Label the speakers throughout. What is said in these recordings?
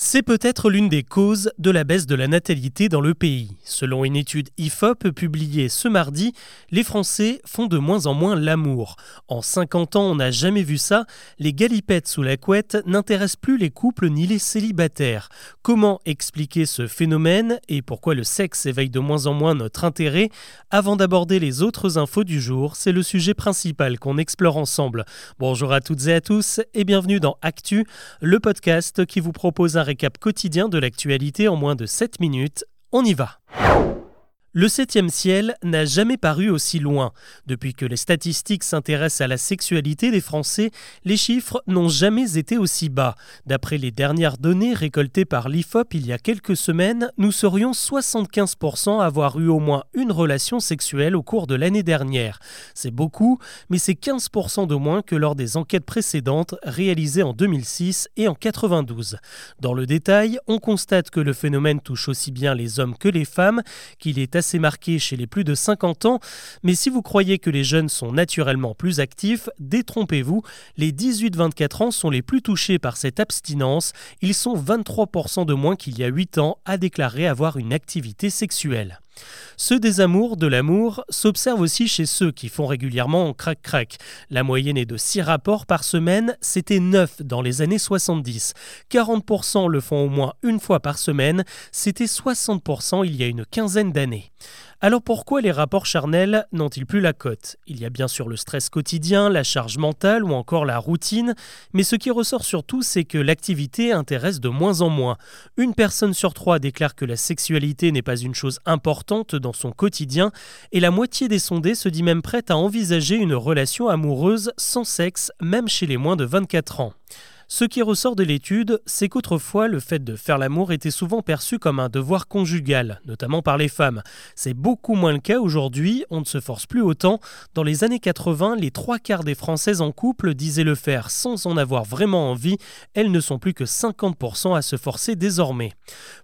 Speaker 1: C'est peut-être l'une des causes de la baisse de la natalité dans le pays. Selon une étude IFOP publiée ce mardi, les Français font de moins en moins l'amour. En 50 ans, on n'a jamais vu ça. Les galipettes sous la couette n'intéressent plus les couples ni les célibataires. Comment expliquer ce phénomène et pourquoi le sexe éveille de moins en moins notre intérêt? Avant d'aborder les autres infos du jour, c'est le sujet principal qu'on explore ensemble. Bonjour à toutes et à tous et bienvenue dans Actu, le podcast qui vous propose un récap quotidien de l'actualité en moins de 7 minutes. On y va le septième ciel n'a jamais paru aussi loin. Depuis que les statistiques s'intéressent à la sexualité des Français, les chiffres n'ont jamais été aussi bas. D'après les dernières données récoltées par l'IFOP il y a quelques semaines, nous serions 75% à avoir eu au moins une relation sexuelle au cours de l'année dernière. C'est beaucoup, mais c'est 15% de moins que lors des enquêtes précédentes réalisées en 2006 et en 92. Dans le détail, on constate que le phénomène touche aussi bien les hommes que les femmes, qu'il est assez marqué chez les plus de 50 ans, mais si vous croyez que les jeunes sont naturellement plus actifs, détrompez-vous, les 18-24 ans sont les plus touchés par cette abstinence, ils sont 23% de moins qu'il y a 8 ans à déclarer avoir une activité sexuelle. Ce désamour de l'amour s'observe aussi chez ceux qui font régulièrement crac-crac. La moyenne est de 6 rapports par semaine, c'était 9 dans les années 70. 40% le font au moins une fois par semaine, c'était 60% il y a une quinzaine d'années. Alors pourquoi les rapports charnels n'ont-ils plus la cote? Il y a bien sûr le stress quotidien, la charge mentale ou encore la routine, mais ce qui ressort surtout c'est que l'activité intéresse de moins en moins. Une personne sur trois déclare que la sexualité n'est pas une chose importante dans son quotidien et la moitié des sondés se dit même prête à envisager une relation amoureuse sans sexe même chez les moins de 24 ans. Ce qui ressort de l'étude, c'est qu'autrefois, le fait de faire l'amour était souvent perçu comme un devoir conjugal, notamment par les femmes. C'est beaucoup moins le cas aujourd'hui, on ne se force plus autant. Dans les années 80, les trois quarts des Françaises en couple disaient le faire sans en avoir vraiment envie. Elles ne sont plus que 50% à se forcer désormais.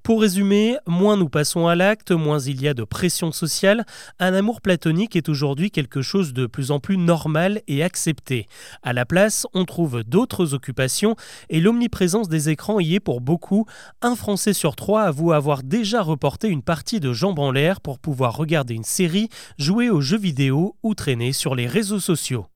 Speaker 1: Pour résumer, moins nous passons à l'acte, moins il y a de pression sociale. Un amour platonique est aujourd'hui quelque chose de plus en plus normal et accepté. À la place, on trouve d'autres occupations et l'omniprésence des écrans y est pour beaucoup. Un Français sur trois avoue avoir déjà reporté une partie de jambes en l'air pour pouvoir regarder une série, jouer aux jeux vidéo ou traîner sur les réseaux sociaux.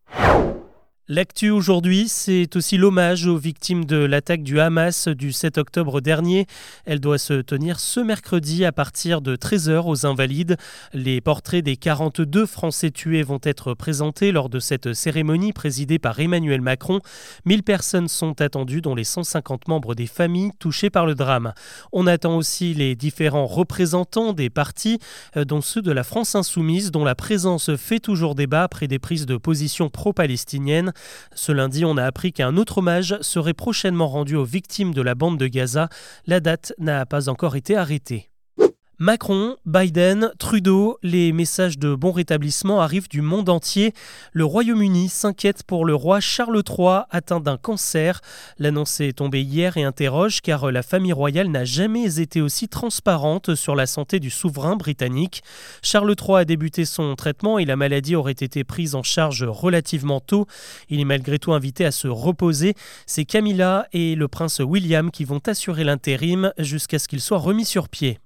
Speaker 1: L'actu aujourd'hui, c'est aussi l'hommage aux victimes de l'attaque du Hamas du 7 octobre dernier. Elle doit se tenir ce mercredi à partir de 13h aux Invalides. Les portraits des 42 Français tués vont être présentés lors de cette cérémonie présidée par Emmanuel Macron. 1000 personnes sont attendues, dont les 150 membres des familles touchées par le drame. On attend aussi les différents représentants des partis, euh, dont ceux de la France insoumise, dont la présence fait toujours débat après des prises de position pro-palestiniennes. Ce lundi, on a appris qu'un autre hommage serait prochainement rendu aux victimes de la bande de Gaza. La date n'a pas encore été arrêtée. Macron, Biden, Trudeau, les messages de bon rétablissement arrivent du monde entier. Le Royaume-Uni s'inquiète pour le roi Charles III atteint d'un cancer. L'annonce est tombée hier et interroge car la famille royale n'a jamais été aussi transparente sur la santé du souverain britannique. Charles III a débuté son traitement et la maladie aurait été prise en charge relativement tôt. Il est malgré tout invité à se reposer. C'est Camilla et le prince William qui vont assurer l'intérim jusqu'à ce qu'il soit remis sur pied.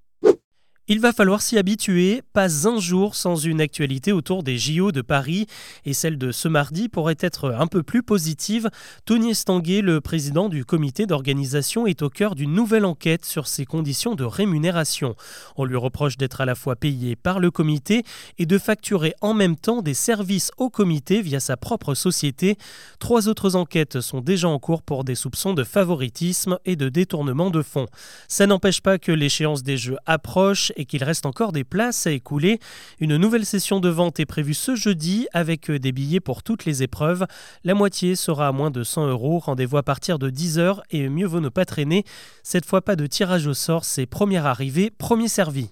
Speaker 1: Il va falloir s'y habituer, pas un jour sans une actualité autour des JO de Paris, et celle de ce mardi pourrait être un peu plus positive. Tony Estanguet, le président du comité d'organisation, est au cœur d'une nouvelle enquête sur ses conditions de rémunération. On lui reproche d'être à la fois payé par le comité et de facturer en même temps des services au comité via sa propre société. Trois autres enquêtes sont déjà en cours pour des soupçons de favoritisme et de détournement de fonds. Ça n'empêche pas que l'échéance des Jeux approche et qu'il reste encore des places à écouler. Une nouvelle session de vente est prévue ce jeudi avec euh, des billets pour toutes les épreuves. La moitié sera à moins de 100 euros. Rendez-vous à partir de 10h et mieux vaut ne pas traîner. Cette fois, pas de tirage au sort, c'est première arrivée, premier servi.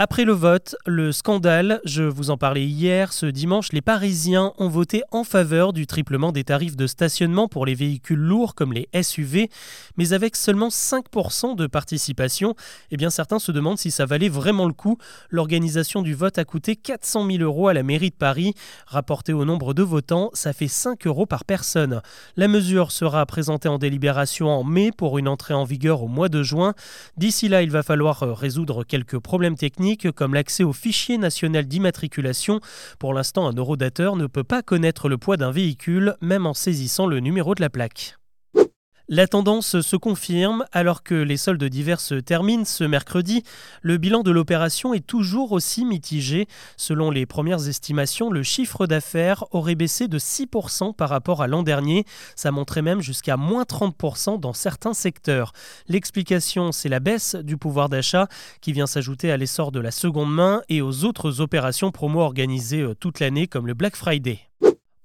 Speaker 1: Après le vote, le scandale, je vous en parlais hier, ce dimanche, les Parisiens ont voté en faveur du triplement des tarifs de stationnement pour les véhicules lourds comme les SUV, mais avec seulement 5% de participation, eh bien certains se demandent si ça valait vraiment le coup. L'organisation du vote a coûté 400 000 euros à la mairie de Paris. Rapporté au nombre de votants, ça fait 5 euros par personne. La mesure sera présentée en délibération en mai pour une entrée en vigueur au mois de juin. D'ici là, il va falloir résoudre quelques problèmes techniques comme l'accès au fichier national d'immatriculation. Pour l'instant, un eurodateur ne peut pas connaître le poids d'un véhicule, même en saisissant le numéro de la plaque. La tendance se confirme alors que les soldes d'hiver se terminent ce mercredi. Le bilan de l'opération est toujours aussi mitigé. Selon les premières estimations, le chiffre d'affaires aurait baissé de 6% par rapport à l'an dernier. Ça montrait même jusqu'à moins 30% dans certains secteurs. L'explication, c'est la baisse du pouvoir d'achat qui vient s'ajouter à l'essor de la seconde main et aux autres opérations promo organisées euh, toute l'année comme le Black Friday.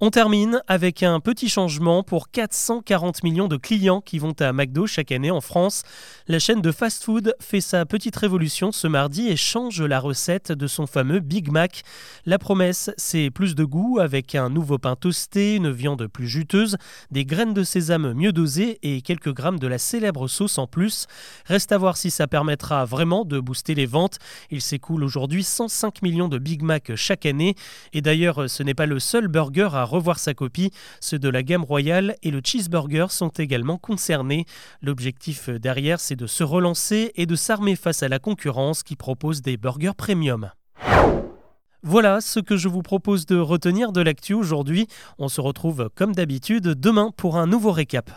Speaker 1: On termine avec un petit changement pour 440 millions de clients qui vont à McDo chaque année en France. La chaîne de fast-food fait sa petite révolution ce mardi et change la recette de son fameux Big Mac. La promesse, c'est plus de goût avec un nouveau pain toasté, une viande plus juteuse, des graines de sésame mieux dosées et quelques grammes de la célèbre sauce en plus. Reste à voir si ça permettra vraiment de booster les ventes. Il s'écoule aujourd'hui 105 millions de Big Mac chaque année. Et d'ailleurs, ce n'est pas le seul burger à revoir sa copie. Ceux de la gamme royale et le cheeseburger sont également concernés. L'objectif derrière, c'est de se relancer et de s'armer face à la concurrence qui propose des burgers premium. Voilà ce que je vous propose de retenir de l'actu aujourd'hui. On se retrouve comme d'habitude demain pour un nouveau récap.